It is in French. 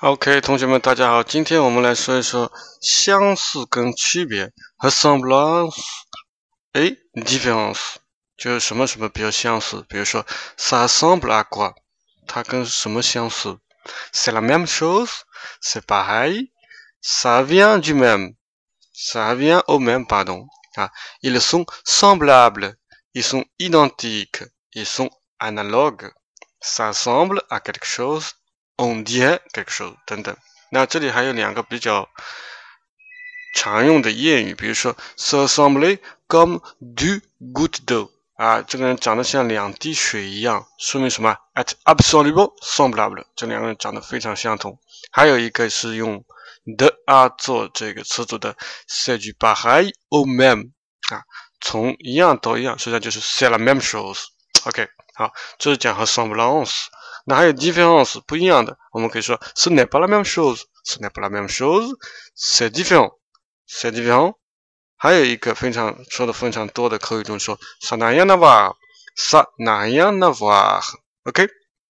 OK，同学们，大家好，今天我们来说一说相似跟区别和 semblance。哎，difference 就是什么什么比较相似，比如说 ça ressemble à quoi，它跟什么相似？C'est la même chose，c'est pareil，ça vient du même，ça vient au même pardon。啊，ils sont semblables，ils sont identiques，ils sont analogues，ça ressemble à quelque chose。 On dirait quelque chose 等等。那这里还有两个比较常用的谚语，比如说 se sembler comme du goutte d'eau 啊，这个人长得像两滴水一样，说明什么？at absolument semblable，这两个人长得非常相同。还有一个是用 de 啊做这个词组的，c'est du pareil au même 啊，从一样到一样，实际上就是 c'est la même chose。OK，好，这是讲和 semblance。那还有 difference 不一样的，我们可以说 ce n'est pas la même chose，ce n'est pas la même chose，c'est différent，c'est différent。还有一个非常说的非常多的口语中说 ça n'a rien à voir，ça n'a rien à voir。OK，